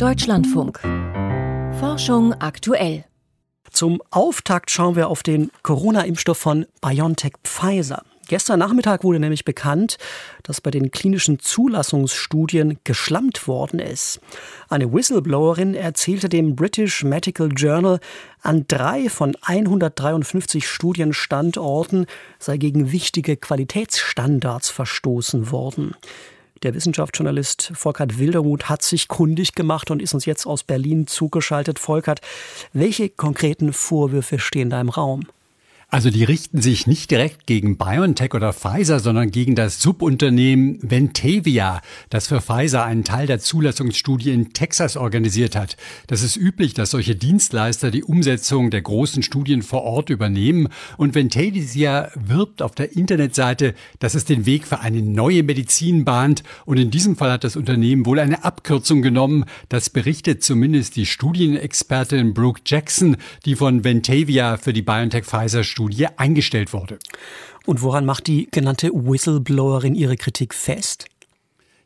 Deutschlandfunk. Forschung aktuell. Zum Auftakt schauen wir auf den Corona-Impfstoff von BioNTech Pfizer. Gestern Nachmittag wurde nämlich bekannt, dass bei den klinischen Zulassungsstudien geschlammt worden ist. Eine Whistleblowerin erzählte dem British Medical Journal, an drei von 153 Studienstandorten sei gegen wichtige Qualitätsstandards verstoßen worden. Der Wissenschaftsjournalist Volkert Wildermuth hat sich kundig gemacht und ist uns jetzt aus Berlin zugeschaltet. Volkert, welche konkreten Vorwürfe stehen da im Raum? Also die richten sich nicht direkt gegen BioNTech oder Pfizer, sondern gegen das Subunternehmen Ventavia, das für Pfizer einen Teil der Zulassungsstudie in Texas organisiert hat. Das ist üblich, dass solche Dienstleister die Umsetzung der großen Studien vor Ort übernehmen. Und Ventavia wirbt auf der Internetseite, dass es den Weg für eine neue Medizin bahnt. Und in diesem Fall hat das Unternehmen wohl eine Abkürzung genommen. Das berichtet zumindest die Studienexpertin Brooke Jackson, die von Ventavia für die BioNTech-Pfizer-Studie Studie eingestellt wurde. Und woran macht die genannte Whistleblowerin ihre Kritik fest?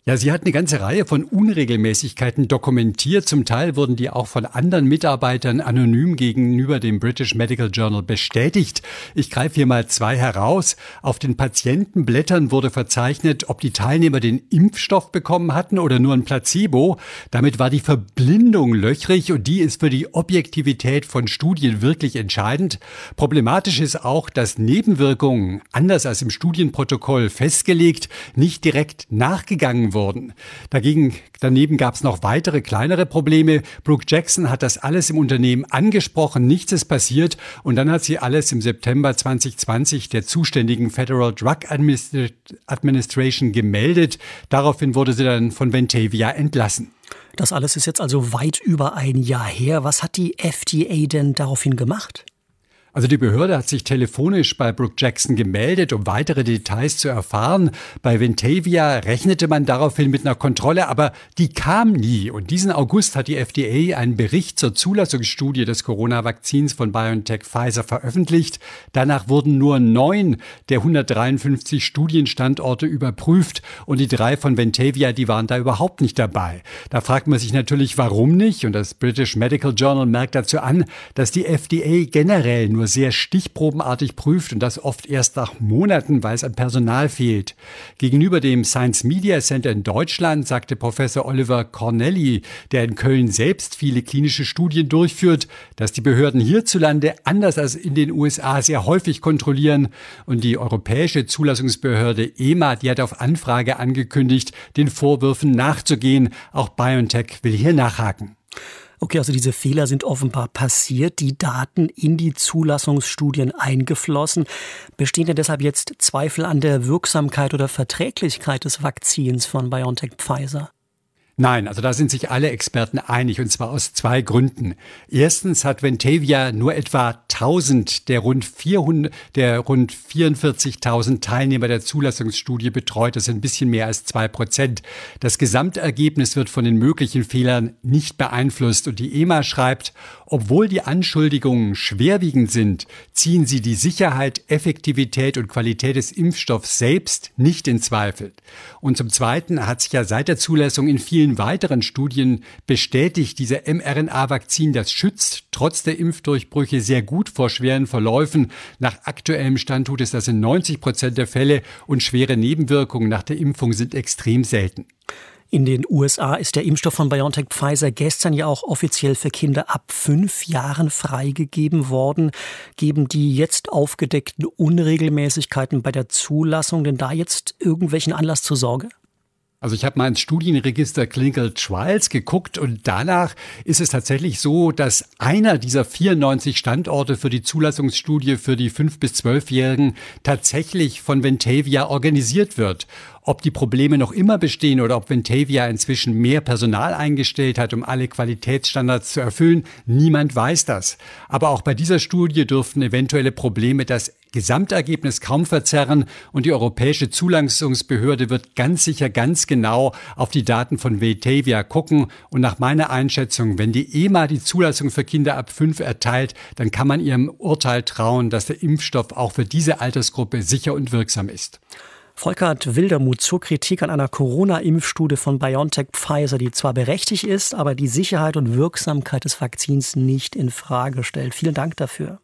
Ja, sie hat eine ganze Reihe von Unregelmäßigkeiten dokumentiert. Zum Teil wurden die auch von anderen Mitarbeitern anonym gegenüber dem British Medical Journal bestätigt. Ich greife hier mal zwei heraus. Auf den Patientenblättern wurde verzeichnet, ob die Teilnehmer den Impfstoff bekommen hatten oder nur ein Placebo. Damit war die Verblindung löchrig und die ist für die Objektivität von Studien wirklich entscheidend. Problematisch ist auch, dass Nebenwirkungen, anders als im Studienprotokoll festgelegt, nicht direkt nachgegangen wurden. Dagegen, daneben gab es noch weitere kleinere Probleme. Brooke Jackson hat das alles im Unternehmen angesprochen, nichts ist passiert und dann hat sie alles im September 2020 der zuständigen Federal Drug Administration gemeldet. Daraufhin wurde sie dann von Ventavia entlassen. Das alles ist jetzt also weit über ein Jahr her. Was hat die FDA denn daraufhin gemacht? Also die Behörde hat sich telefonisch bei Brooke Jackson gemeldet, um weitere Details zu erfahren. Bei Ventavia rechnete man daraufhin mit einer Kontrolle, aber die kam nie. Und diesen August hat die FDA einen Bericht zur Zulassungsstudie des Corona-Vakzins von BioNTech Pfizer veröffentlicht. Danach wurden nur neun der 153 Studienstandorte überprüft und die drei von Ventavia, die waren da überhaupt nicht dabei. Da fragt man sich natürlich, warum nicht? Und das British Medical Journal merkt dazu an, dass die FDA generell nur nur sehr stichprobenartig prüft und das oft erst nach Monaten, weil es an Personal fehlt. Gegenüber dem Science Media Center in Deutschland sagte Professor Oliver Cornelli, der in Köln selbst viele klinische Studien durchführt, dass die Behörden hierzulande anders als in den USA sehr häufig kontrollieren und die europäische Zulassungsbehörde EMA, die hat auf Anfrage angekündigt, den Vorwürfen nachzugehen. Auch BioNTech will hier nachhaken. Okay, also diese Fehler sind offenbar passiert, die Daten in die Zulassungsstudien eingeflossen. Bestehen denn deshalb jetzt Zweifel an der Wirksamkeit oder Verträglichkeit des Vakzins von BioNTech Pfizer? Nein, also da sind sich alle Experten einig und zwar aus zwei Gründen. Erstens hat Ventavia nur etwa 1000 der rund 400 der rund 44.000 Teilnehmer der Zulassungsstudie betreut. Das sind ein bisschen mehr als zwei Prozent. Das Gesamtergebnis wird von den möglichen Fehlern nicht beeinflusst und die EMA schreibt, obwohl die Anschuldigungen schwerwiegend sind, ziehen sie die Sicherheit, Effektivität und Qualität des Impfstoffs selbst nicht in Zweifel. Und zum Zweiten hat sich ja seit der Zulassung in vielen vielen weiteren Studien bestätigt dieser mRNA-Vakzin, das schützt trotz der Impfdurchbrüche sehr gut vor schweren Verläufen. Nach aktuellem Stand tut es das in 90 Prozent der Fälle und schwere Nebenwirkungen nach der Impfung sind extrem selten. In den USA ist der Impfstoff von BioNTech Pfizer gestern ja auch offiziell für Kinder ab fünf Jahren freigegeben worden. Geben die jetzt aufgedeckten Unregelmäßigkeiten bei der Zulassung denn da jetzt irgendwelchen Anlass zur Sorge? Also ich habe mal ins Studienregister Trials geguckt und danach ist es tatsächlich so, dass einer dieser 94 Standorte für die Zulassungsstudie für die 5- bis 12-Jährigen tatsächlich von Ventavia organisiert wird. Ob die Probleme noch immer bestehen oder ob Ventavia inzwischen mehr Personal eingestellt hat, um alle Qualitätsstandards zu erfüllen, niemand weiß das. Aber auch bei dieser Studie dürften eventuelle Probleme das Gesamtergebnis kaum verzerren und die Europäische Zulassungsbehörde wird ganz sicher ganz genau auf die Daten von Vetavia gucken und nach meiner Einschätzung, wenn die EMA die Zulassung für Kinder ab fünf erteilt, dann kann man ihrem Urteil trauen, dass der Impfstoff auch für diese Altersgruppe sicher und wirksam ist. Volkert Wildermuth zur Kritik an einer Corona-Impfstudie von BioNTech Pfizer, die zwar berechtigt ist, aber die Sicherheit und Wirksamkeit des Vakzins nicht in Frage stellt. Vielen Dank dafür.